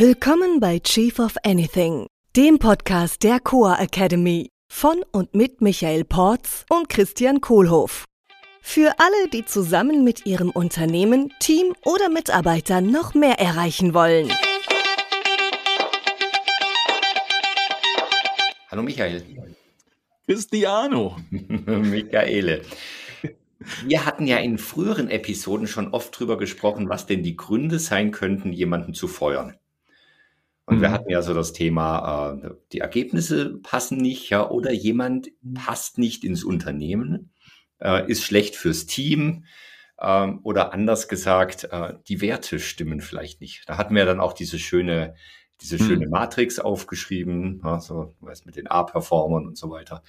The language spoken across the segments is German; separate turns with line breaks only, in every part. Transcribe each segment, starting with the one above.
Willkommen bei Chief of Anything, dem Podcast der Coa Academy von und mit Michael Porz und Christian Kohlhoff. Für alle, die zusammen mit ihrem Unternehmen, Team oder Mitarbeitern noch mehr erreichen wollen.
Hallo Michael.
Cristiano.
Michaele. Wir hatten ja in früheren Episoden schon oft drüber gesprochen, was denn die Gründe sein könnten, jemanden zu feuern. Und mhm. wir hatten ja so das Thema, äh, die Ergebnisse passen nicht, ja, oder jemand passt nicht ins Unternehmen, äh, ist schlecht fürs Team, äh, oder anders gesagt, äh, die Werte stimmen vielleicht nicht. Da hatten wir dann auch diese schöne, diese mhm. schöne Matrix aufgeschrieben, ja, so was mit den A-Performern und so weiter.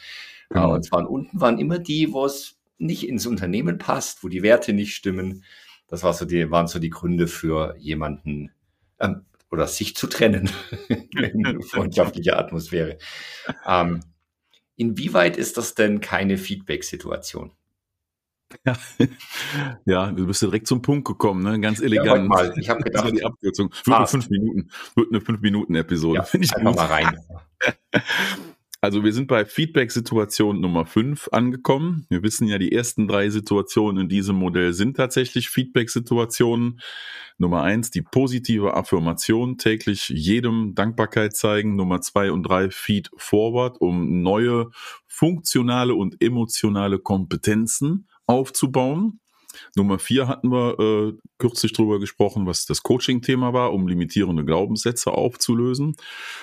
Genau. und zwar unten waren immer die, wo es nicht ins Unternehmen passt, wo die Werte nicht stimmen. Das war so die, waren so die Gründe für jemanden ähm, oder sich zu trennen in freundschaftlicher Atmosphäre. Ähm, inwieweit ist das denn keine Feedback-Situation?
Ja. ja, du bist direkt zum Punkt gekommen, ne? Ganz elegant. Ja,
mal. Ich habe gedacht,
die Abkürzung. Wird eine fünf Minuten, wird eine fünf Minuten Episode. Ja,
ich einfach gut. mal rein.
Also wir sind bei Feedback-Situation Nummer 5 angekommen. Wir wissen ja, die ersten drei Situationen in diesem Modell sind tatsächlich Feedback-Situationen. Nummer eins, die positive Affirmation, täglich jedem Dankbarkeit zeigen. Nummer zwei und drei, Feed Forward, um neue funktionale und emotionale Kompetenzen aufzubauen. Nummer vier hatten wir äh, kürzlich drüber gesprochen, was das Coaching-Thema war, um limitierende Glaubenssätze aufzulösen.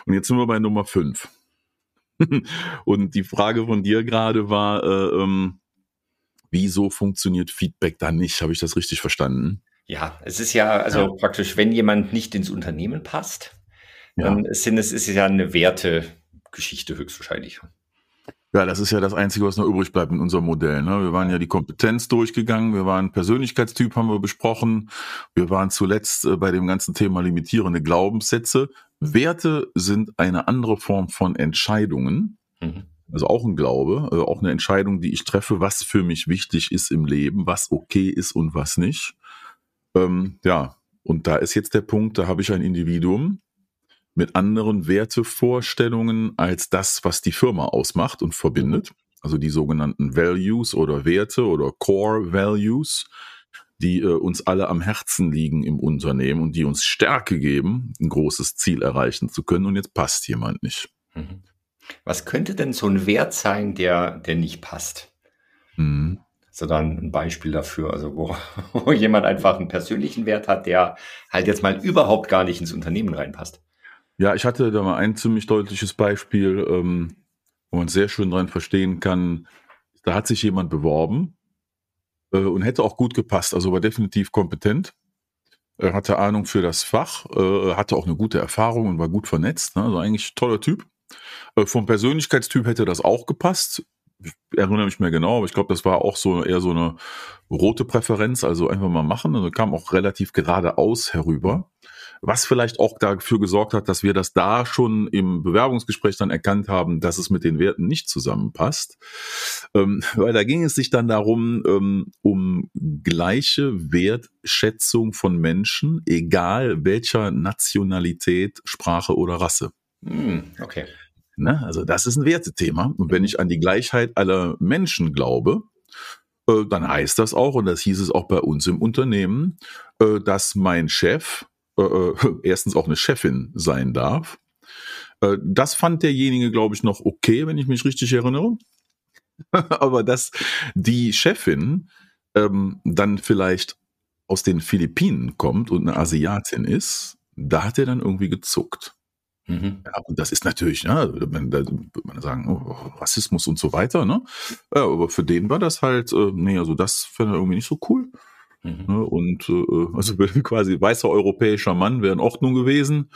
Und jetzt sind wir bei Nummer fünf. Und die Frage von dir gerade war, äh, ähm, wieso funktioniert Feedback da nicht? Habe ich das richtig verstanden?
Ja, es ist ja also ja. praktisch, wenn jemand nicht ins Unternehmen passt, ja. dann sind es ist ja eine Wertegeschichte höchstwahrscheinlich.
Ja, das ist ja das Einzige, was noch übrig bleibt in unserem Modell. Ne? Wir waren ja die Kompetenz durchgegangen, wir waren Persönlichkeitstyp, haben wir besprochen. Wir waren zuletzt äh, bei dem ganzen Thema limitierende Glaubenssätze. Werte sind eine andere Form von Entscheidungen. Mhm. Also auch ein Glaube, äh, auch eine Entscheidung, die ich treffe, was für mich wichtig ist im Leben, was okay ist und was nicht. Ähm, ja, und da ist jetzt der Punkt, da habe ich ein Individuum, mit anderen Wertevorstellungen als das, was die Firma ausmacht und verbindet. Also die sogenannten Values oder Werte oder Core Values, die äh, uns alle am Herzen liegen im Unternehmen und die uns Stärke geben, ein großes Ziel erreichen zu können. Und jetzt passt jemand nicht. Mhm.
Was könnte denn so ein Wert sein, der, der nicht passt? Mhm. So dann ein Beispiel dafür, also wo, wo jemand einfach einen persönlichen Wert hat, der halt jetzt mal überhaupt gar nicht ins Unternehmen reinpasst.
Ja, ich hatte da mal ein ziemlich deutliches Beispiel, ähm, wo man sehr schön dran verstehen kann. Da hat sich jemand beworben und hätte auch gut gepasst, also war definitiv kompetent. Er hatte Ahnung für das Fach, äh, hatte auch eine gute Erfahrung und war gut vernetzt. Ne? Also eigentlich toller Typ. Äh, vom Persönlichkeitstyp hätte das auch gepasst. Ich erinnere mich mehr genau, aber ich glaube, das war auch so eher so eine rote Präferenz, also einfach mal machen. Also kam auch relativ geradeaus herüber was vielleicht auch dafür gesorgt hat, dass wir das da schon im Bewerbungsgespräch dann erkannt haben, dass es mit den Werten nicht zusammenpasst. Ähm, weil da ging es sich dann darum, ähm, um gleiche Wertschätzung von Menschen, egal welcher Nationalität, Sprache oder Rasse.
Hm, okay.
Ne? Also das ist ein Wertethema. Und wenn ich an die Gleichheit aller Menschen glaube, äh, dann heißt das auch, und das hieß es auch bei uns im Unternehmen, äh, dass mein Chef äh, äh erstens auch eine Chefin sein darf. Äh, das fand derjenige, glaube ich, noch okay, wenn ich mich richtig erinnere. Aber dass die Chefin ähm, dann vielleicht aus den Philippinen kommt und eine Asiatin ist, da hat er dann irgendwie gezuckt. Mhm. Ja, und das ist natürlich, ja, man, da würde man sagen, oh, Rassismus und so weiter, ne? Ja, aber für den war das halt, äh, nee, also das fand er irgendwie nicht so cool. Mhm. Ne, und äh, also quasi weißer europäischer Mann wäre in Ordnung gewesen.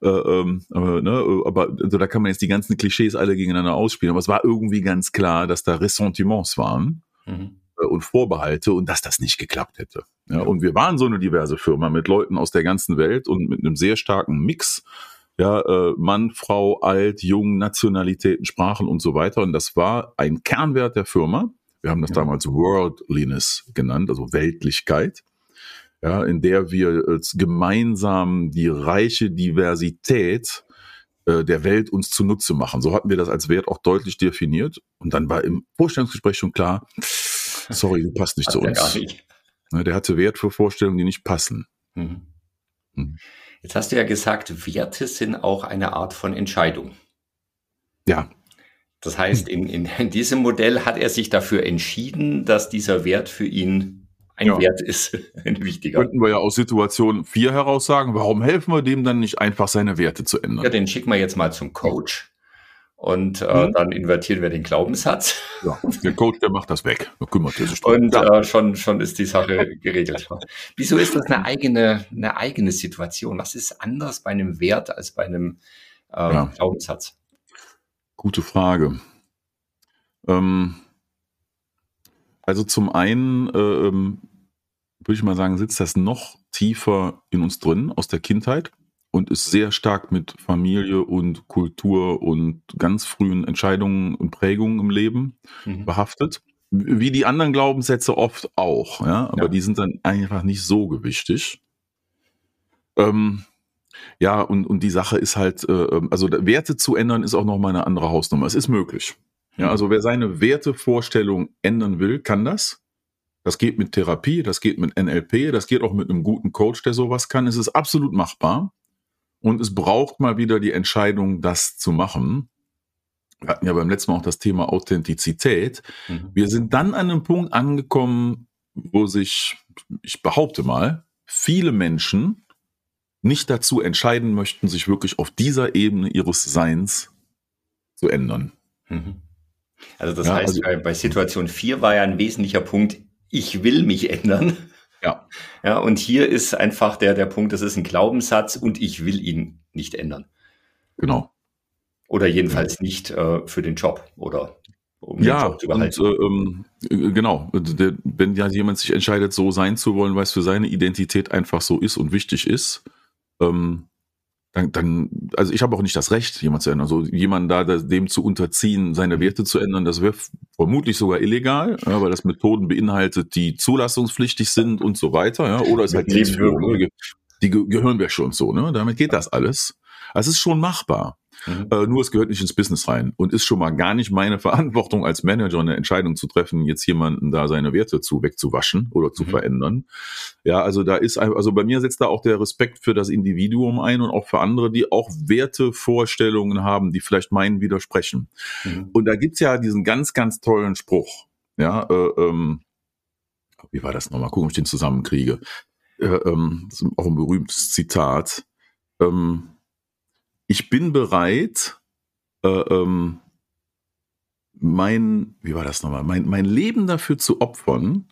Äh, ähm, aber, ne, aber also da kann man jetzt die ganzen Klischees alle gegeneinander ausspielen. Aber es war irgendwie ganz klar, dass da Ressentiments waren. Mhm äh, und Vorbehalte und dass das nicht geklappt hätte. Ja, und wir waren so eine diverse Firma mit Leuten aus der ganzen Welt und mit einem sehr starken Mix. Ja, äh, Mann, Frau, alt, jung, Nationalitäten, Sprachen und so weiter. Und das war ein Kernwert der Firma. Wir haben das ja. damals Worldliness genannt, also Weltlichkeit. ja, in der wir äh, gemeinsam die reiche Diversität äh, der Welt uns zunutze machen. So hatten wir das als Wert auch deutlich definiert. Und dann war im Vorstellungsgespräch schon klar, sorry, du passt nicht zu uns. Nicht. Ne, der hatte Wert für Vorstellungen, die nicht passen. Mhm.
Mhm. Jetzt hast du ja gesagt, Werte sind auch eine Art von Entscheidung.
Ja.
Das heißt, in, in, in diesem Modell hat er sich dafür entschieden, dass dieser Wert für ihn ein ja. Wert ist,
ein wichtiger. Könnten wir ja aus Situation 4 heraus sagen, warum helfen wir dem dann nicht einfach seine Werte zu ändern?
Ja, den schicken wir jetzt mal zum Coach. Und äh, mhm. dann invertieren wir den Glaubenssatz.
Ja, der Coach, der macht das weg.
Da kümmert er sich. Und äh, schon, schon ist die Sache geregelt. Wieso ist das eine eigene, eine eigene Situation? Was ist anders bei einem Wert als bei einem äh, ja. Glaubenssatz?
Gute Frage. Ähm, also zum einen äh, ähm, würde ich mal sagen, sitzt das noch tiefer in uns drin aus der Kindheit und ist sehr stark mit Familie und Kultur und ganz frühen Entscheidungen und Prägungen im Leben mhm. behaftet. Wie die anderen Glaubenssätze oft auch, ja, aber ja. die sind dann einfach nicht so gewichtig. Ähm, ja, und, und die Sache ist halt, äh, ähm, also Werte zu ändern ist auch noch mal eine andere Hausnummer. Es ist möglich. Ja, mhm. also wer seine Wertevorstellung ändern will, kann das. Das geht mit Therapie, das geht mit NLP, das geht auch mit einem guten Coach, der sowas kann. Es ist absolut machbar. Und es braucht mal wieder die Entscheidung, das zu machen. Wir hatten ja beim letzten Mal auch das Thema Authentizität. Mhm. Wir sind dann an einem Punkt angekommen, wo sich, ich behaupte mal, viele Menschen nicht dazu entscheiden möchten, sich wirklich auf dieser Ebene ihres Seins zu ändern.
Mhm. Also das ja, heißt, also, bei Situation 4 war ja ein wesentlicher Punkt, ich will mich ändern. Ja. Ja, und hier ist einfach der, der Punkt, das ist ein Glaubenssatz und ich will ihn nicht ändern.
Genau.
Oder jedenfalls ja. nicht äh, für den Job oder
um den ja, Job zu behalten. Und, äh, ähm, genau. Der, wenn ja jemand sich entscheidet, so sein zu wollen, weil es für seine Identität einfach so ist und wichtig ist, ähm, dann, dann, also ich habe auch nicht das Recht, jemand zu ändern. Also jemanden da dem zu unterziehen, seine mhm. Werte zu ändern, das wäre vermutlich sogar illegal, ja, weil das Methoden beinhaltet, die zulassungspflichtig sind und so weiter. Ja, oder es halt Dienstführung, die gehören wir schon so. Ne? Damit geht das alles. Also es ist schon machbar. Mhm. Äh, nur es gehört nicht ins Business rein und ist schon mal gar nicht meine Verantwortung als Manager eine Entscheidung zu treffen, jetzt jemanden da seine Werte zu wegzuwaschen oder zu mhm. verändern. Ja, also da ist also bei mir setzt da auch der Respekt für das Individuum ein und auch für andere, die auch Wertevorstellungen haben, die vielleicht meinen widersprechen. Mhm. Und da gibt's ja diesen ganz, ganz tollen Spruch. Ja, äh, ähm, wie war das nochmal? Gucken, ob ich den zusammenkriege. Äh, ähm, das ist auch ein berühmtes Zitat. Ähm, ich bin bereit, äh, ähm, mein, wie war das nochmal, mein, mein Leben dafür zu opfern,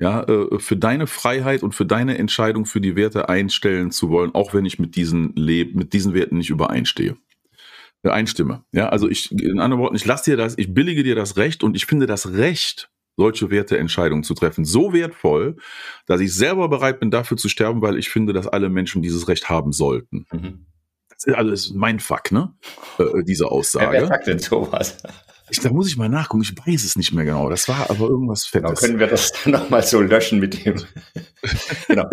ja, äh, für deine Freiheit und für deine Entscheidung für die Werte einstellen zu wollen, auch wenn ich mit diesen Leb mit diesen Werten nicht übereinstehe. Äh, einstimme. Ja, also ich, in anderen Worten, ich lasse dir das, ich billige dir das Recht und ich finde das Recht, solche Werteentscheidungen zu treffen, so wertvoll, dass ich selber bereit bin, dafür zu sterben, weil ich finde, dass alle Menschen dieses Recht haben sollten. Mhm also das ist mein Fuck, ne? Äh, äh, diese Aussage.
Wer sagt denn sowas?
Ich, da muss ich mal nachgucken, ich weiß es nicht mehr genau. Das war aber irgendwas
genau, Fettes. Genau, können wir das dann nochmal so löschen mit dem.
genau.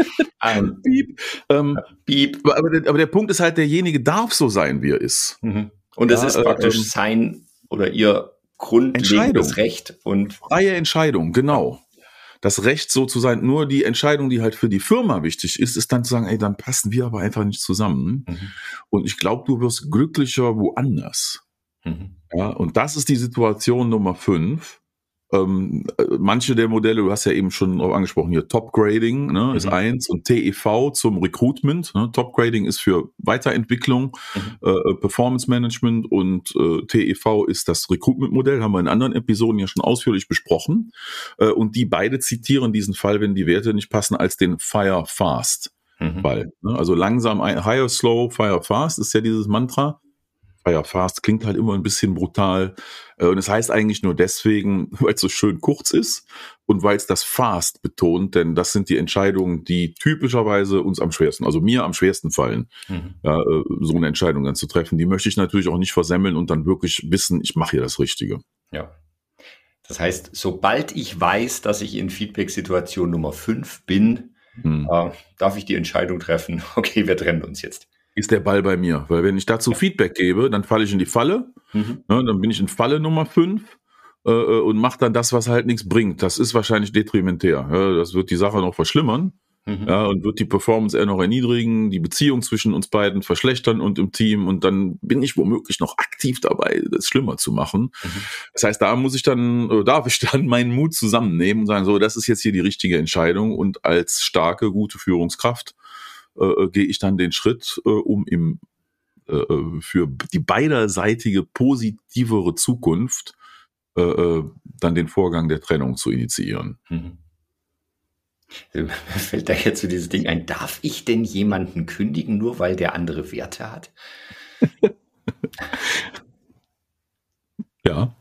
Um, Piep. Ähm, Piep. Aber, der, aber, der, Punkt ist halt, derjenige darf so sein, wie er ist.
Mhm. Und es ja, ist praktisch äh, sein oder ihr grundlegendes Recht und
freie Entscheidung, genau das Recht so zu sein. Nur die Entscheidung, die halt für die Firma wichtig ist, ist dann zu sagen, ey, dann passen wir aber einfach nicht zusammen. Mhm. Und ich glaube, du wirst glücklicher woanders. Mhm. Ja, und das ist die Situation Nummer fünf. Ähm, manche der Modelle, du hast ja eben schon drauf angesprochen, hier Top Grading ne, mhm. ist eins und TEV zum Recruitment. Ne, Top Grading ist für Weiterentwicklung, mhm. äh, Performance Management und äh, TEV ist das Recruitment-Modell, haben wir in anderen Episoden ja schon ausführlich besprochen. Äh, und die beide zitieren diesen Fall, wenn die Werte nicht passen, als den Fire Fast. Mhm. Fall. Ne? Also langsam, higher, slow, fire fast ist ja dieses Mantra. Fire Fast klingt halt immer ein bisschen brutal. Äh, und es heißt eigentlich nur deswegen, weil es so schön kurz ist und weil es das Fast betont, denn das sind die Entscheidungen, die typischerweise uns am schwersten, also mir am schwersten fallen, mhm. ja, äh, so eine Entscheidung dann zu treffen. Die möchte ich natürlich auch nicht versemmeln und dann wirklich wissen, ich mache hier das Richtige.
Ja. Das heißt, sobald ich weiß, dass ich in Feedback-Situation Nummer 5 bin, Hm. Äh, darf ich die Entscheidung treffen? Okay, wir trennen uns jetzt.
Ist der Ball bei mir? Weil wenn ich dazu Feedback gebe, dann falle ich in die Falle. Mhm. Ne, dann bin ich in Falle Nummer 5 äh, äh, und mache dann das, was halt nichts bringt. Das ist wahrscheinlich detrimentär. Ja, das wird die Sache noch verschlimmern. Mhm. Ja, und wird die Performance eher noch erniedrigen, die Beziehung zwischen uns beiden verschlechtern und im Team und dann bin ich womöglich noch aktiv dabei, das schlimmer zu machen. Mhm. Das heißt, da muss ich dann, oder darf ich dann meinen Mut zusammennehmen und sagen, so, das ist jetzt hier die richtige Entscheidung und als starke, gute Führungskraft äh, äh gehe ich dann den Schritt, äh, um im äh, äh für die beiderseitige positivere Zukunft äh, äh, dann den Vorgang der Trennung zu initiieren. Mhm.
Mir fällt da jetzt so dieses Ding ein, darf ich denn jemanden kündigen, nur weil der andere Werte hat?
ja.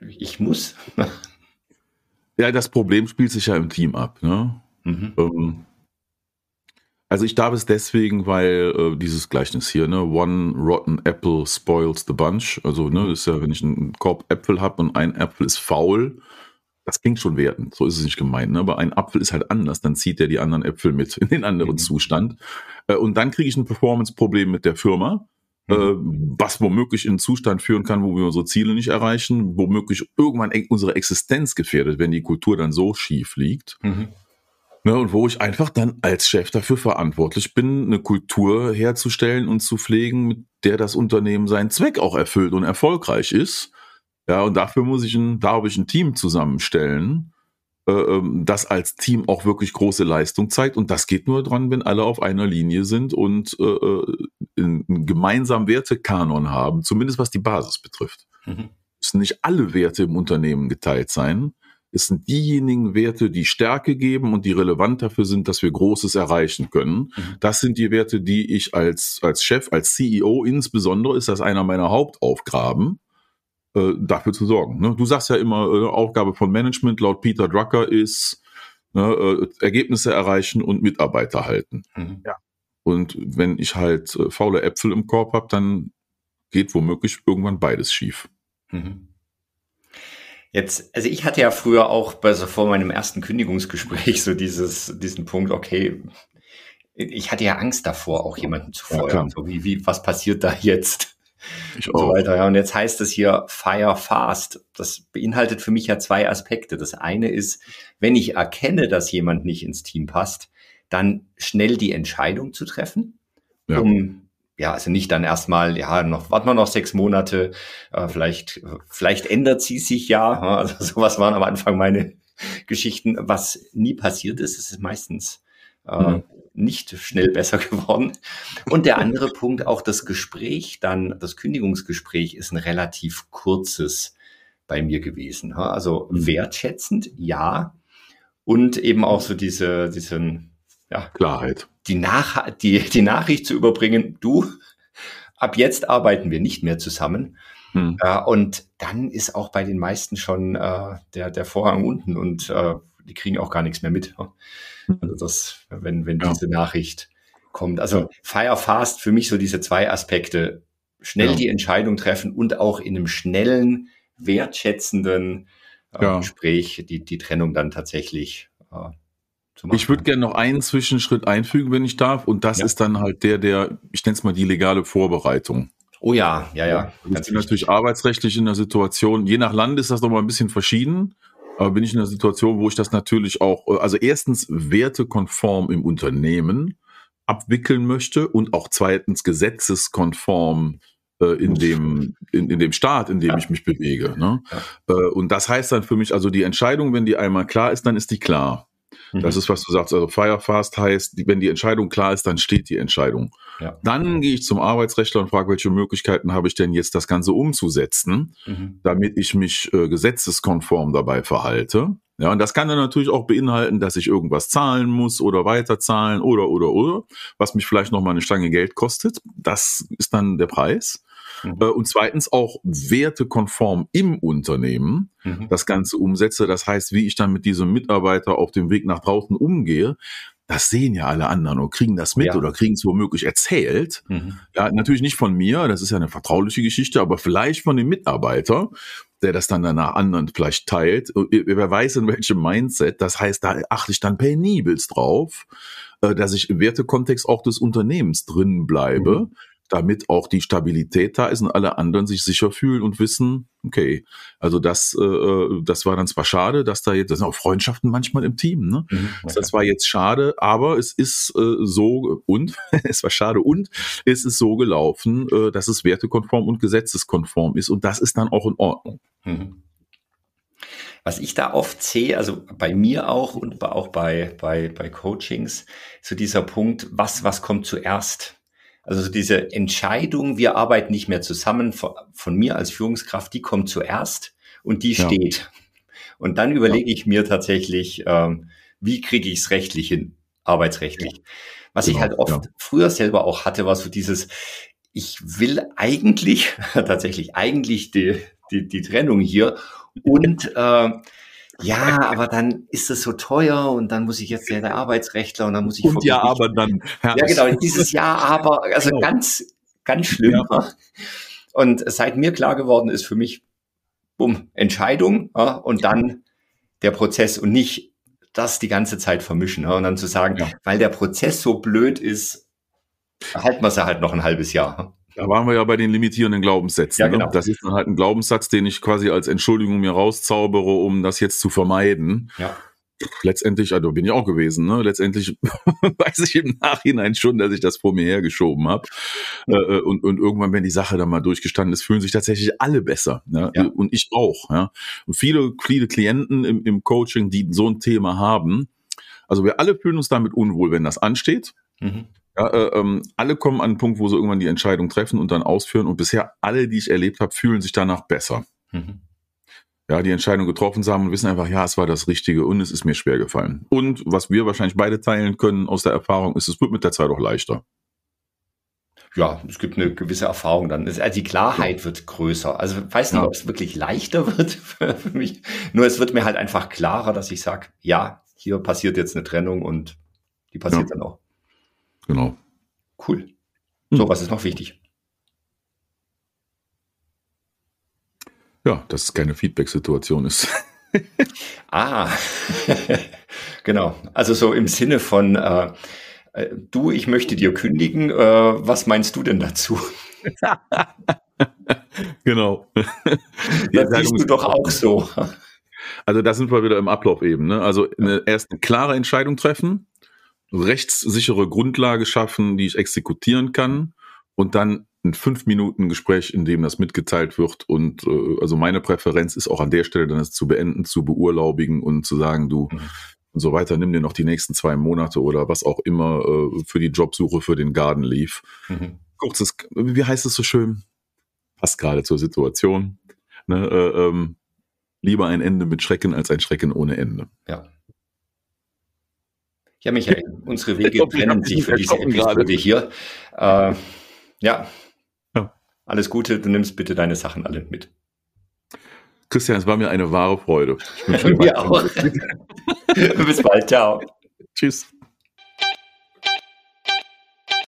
Ich muss.
ja, das Problem spielt sich ja im Team ab. Ne? Mhm. Ähm, also ich darf es deswegen, weil äh, dieses Gleichnis hier, ne, one rotten apple spoils the bunch. Also, ne, das ist ja, wenn ich einen Korb Äpfel habe und ein Apfel ist faul, das klingt schon wertend, so ist es nicht gemeint, ne? aber ein Apfel ist halt anders, dann zieht er die anderen Äpfel mit in den anderen mhm. Zustand. Äh, und dann kriege ich ein Performance-Problem mit der Firma, mhm. äh, was womöglich in einen Zustand führen kann, wo wir unsere Ziele nicht erreichen, womöglich irgendwann unsere Existenz gefährdet, wenn die Kultur dann so schief liegt. Mhm. Ne, und wo ich einfach dann als Chef dafür verantwortlich bin, eine Kultur herzustellen und zu pflegen, mit der das Unternehmen seinen Zweck auch erfüllt und erfolgreich ist. Ja, und dafür muss ich ein, darf ich ein Team zusammenstellen, äh, ähm, das als Team auch wirklich große Leistung zeigt. Und das geht nur dran, wenn alle auf einer Linie sind und äh, äh einen gemeinsamen Wertekanon haben, zumindest was die Basis betrifft. Mhm. Es müssen nicht alle Werte im Unternehmen geteilt sein. Es sind diejenigen Werte, die Stärke geben und die relevant dafür sind, dass wir Großes erreichen können. Mhm. Das sind die Werte, die ich als, als Chef, als CEO insbesondere, ist das einer meiner Hauptaufgaben, äh, dafür zu sorgen. Ne? Du sagst ja immer, äh, Aufgabe von Management laut Peter Drucker ist ne, äh, Ergebnisse erreichen und Mitarbeiter halten. Mhm. Ja. Und wenn ich halt äh, faule Äpfel im Korb habe, dann geht womöglich irgendwann beides schief. Mhm.
Jetzt, also ich hatte ja früher auch bei so vor meinem ersten Kündigungsgespräch so dieses, diesen Punkt, okay, ich hatte ja Angst davor, auch jemanden zu feuern. Ja, so wie, wie, was passiert da jetzt? Ich und so weiter. Ja, und jetzt heißt es hier Fire Fast. Das beinhaltet für mich ja zwei Aspekte. Das eine ist, wenn ich erkenne, dass jemand nicht ins Team passt, dann schnell die Entscheidung zu treffen, ja. um ja, also nicht dann erstmal, ja, noch, warten wir noch sechs Monate, äh, vielleicht, vielleicht ändert sie sich ja. Also sowas waren am Anfang meine Geschichten. Was nie passiert ist, ist meistens äh, mhm nicht schnell besser geworden. Und der andere Punkt, auch das Gespräch, dann das Kündigungsgespräch ist ein relativ kurzes bei mir gewesen. Also mhm. wertschätzend, ja. Und eben auch so diese, diesen, ja,
Klarheit.
Die, Nach die, die Nachricht zu überbringen, du, ab jetzt arbeiten wir nicht mehr zusammen. Hm. Äh, und dann ist auch bei den meisten schon äh, der, der Vorhang unten und äh, die kriegen auch gar nichts mehr mit. Mhm. Also das, wenn, wenn ja. diese Nachricht kommt. Also Fire Fast für mich so diese zwei Aspekte. Schnell ja. die Entscheidung treffen und auch in einem schnellen, wertschätzenden äh, ja. Gespräch die, die Trennung dann tatsächlich äh.
Ich würde gerne noch einen Zwischenschritt einfügen, wenn ich darf. Und das ist dann halt der, der, ich nenne es mal die legale Vorbereitung.
Oh ja, ja, ja.
Ich bin natürlich arbeitsrechtlich in der Situation, je nach Land ist das nochmal ein bisschen verschieden. Aber bin ich in einer Situation, wo ich das natürlich auch, also erstens wertekonform im Unternehmen abwickeln möchte und auch zweitens gesetzeskonform äh, in dem in, in dem Staat, in dem ja. ich mich bewege. Ne? Ja. Äh, und das heißt dann für mich, also die Entscheidung, wenn die einmal klar ist, dann ist die klar. Das mhm. ist, was du sagst. Also Firefast heißt, wenn die Entscheidung klar ist, dann steht die Entscheidung. Ja. Dann gehe ich zum Arbeitsrechtler und frage, welche Möglichkeiten habe ich denn jetzt, das Ganze umzusetzen, mhm. damit ich mich äh, gesetzeskonform dabei verhalte. Ja, und das kann dann natürlich auch beinhalten, dass ich irgendwas zahlen muss oder weiterzahlen oder, oder, oder, was mich vielleicht nochmal eine Stange Geld kostet. Das ist dann der Preis. Mhm. Äh, und zweitens auch wertekonform im Unternehmen mhm. das Ganze umsetze. Das heißt, wie ich dann mit diesem Mitarbeiter auf dem Weg nach draußen umgehe, das sehen ja alle anderen und kriegen das mit ja. oder kriegen es womöglich erzählt. Mhm. Ja, natürlich nicht von mir, das ist ja eine vertrauliche Geschichte, aber vielleicht von dem Mitarbeiter, der das dann danach anderen vielleicht teilt. Wer weiß in welchem Mindset. Das heißt, da achte ich dann penibelst drauf, äh, dass ich im Wertekontext auch des Unternehmens drin bleibe. Mhm damit auch die Stabilität da ist und alle anderen sich sicher fühlen und wissen, okay, also das, äh, äh, das war dann zwar schade, dass da jetzt, das sind auch Freundschaften manchmal im Team, ne? Mhm, okay. Das war jetzt schade, aber es ist äh, so und es war schade und es ist so gelaufen, äh, dass es wertekonform und gesetzeskonform ist und das ist dann auch in Ordnung. Mhm.
Was ich da oft sehe, also bei mir auch und auch bei, bei, bei Coachings, so dieser Punkt, was, was kommt zuerst? Also diese Entscheidung, wir arbeiten nicht mehr zusammen von, von mir als Führungskraft, die kommt zuerst und die ja. steht. Und dann überlege ich mir tatsächlich, ähm, wie kriege ich es rechtlich hin, arbeitsrechtlich. Was genau, ich halt oft ja. früher selber auch hatte, war so dieses, ich will eigentlich, tatsächlich eigentlich die, die, die Trennung hier und äh, ja, aber dann ist es so teuer und dann muss ich jetzt ja der Arbeitsrechtler und dann muss ich.
Und ja, aber dann.
Ja, genau, dieses Jahr aber, also genau. ganz, ganz schlimm. Ja. Und seit mir klar geworden ist für mich, bumm, Entscheidung ja, und dann der Prozess und nicht das die ganze Zeit vermischen. Ja, und dann zu sagen, ja. weil der Prozess so blöd ist, halten wir es ja halt noch ein halbes Jahr.
Da waren wir ja bei den limitierenden Glaubenssätzen. Ja, ne? genau. Ne? Das ist dann halt ein Glaubenssatz, den ich quasi als Entschuldigung mir rauszaubere, um das jetzt zu vermeiden. Ja. Letztendlich, also bin ich auch gewesen, ne? Letztendlich weiß ich im Nachhinein schon, dass ich das vor mir hergeschoben habe. Ja. Äh, und, und irgendwann, wenn die Sache dann mal durchgestanden ist, fühlen sich tatsächlich alle besser. Ne? Ja. Und ich auch. Ja? Und viele, viele Klienten im, im Coaching, die so ein Thema haben, also wir alle fühlen uns damit unwohl, wenn das ansteht. Mhm. Ja, äh, ähm, alle kommen an einen Punkt, wo sie irgendwann die Entscheidung treffen und dann ausführen. Und bisher alle, die ich erlebt habe, fühlen sich danach besser. Mhm. Ja, die Entscheidung getroffen haben und wissen einfach, ja, es war das Richtige und es ist mir schwer gefallen. Und was wir wahrscheinlich beide teilen können aus der Erfahrung, ist, es wird mit der Zeit auch leichter.
Ja, es gibt eine gewisse Erfahrung dann. Also die Klarheit ja. wird größer. Also ich weiß nicht, ja. ob es wirklich leichter wird für mich. Nur es wird mir halt einfach klarer, dass ich sage, ja, hier passiert jetzt eine Trennung und die passiert ja. dann auch.
Genau.
Cool. So, hm. was ist noch wichtig?
Ja, dass es keine Feedback-Situation ist.
ah, genau. Also so im Sinne von, äh, äh, du, ich möchte dir kündigen, äh, was meinst du denn dazu?
genau.
Das siehst du doch auch so.
Also da sind wir wieder im Ablauf eben. Ne? Also eine, erst eine klare Entscheidung treffen, rechtssichere Grundlage schaffen, die ich exekutieren kann und dann ein fünf Minuten Gespräch, in dem das mitgeteilt wird und äh, also meine Präferenz ist auch an der Stelle dann es zu beenden, zu beurlaubigen und zu sagen, du mhm. und so weiter, nimm dir noch die nächsten zwei Monate oder was auch immer äh, für die Jobsuche für den Garden Leaf. Mhm. Kurzes, wie heißt es so schön? Passt gerade zur Situation. Ne, äh, ähm, lieber ein Ende mit Schrecken als ein Schrecken ohne Ende.
Ja. Ja, Michael, unsere Wege trennen sich für diese Episode hier. Äh, ja. ja, alles Gute. Du nimmst bitte deine Sachen alle mit.
Christian, es war mir eine wahre Freude.
mir auch. Bis bald. Ciao.
Tschüss.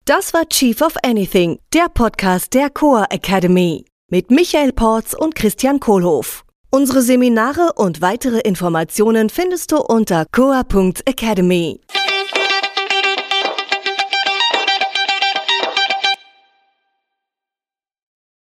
Das war Chief of Anything, der Podcast der Coa Academy mit Michael Porz und Christian Kohlhoff. Unsere Seminare und weitere Informationen findest du unter coa.academy.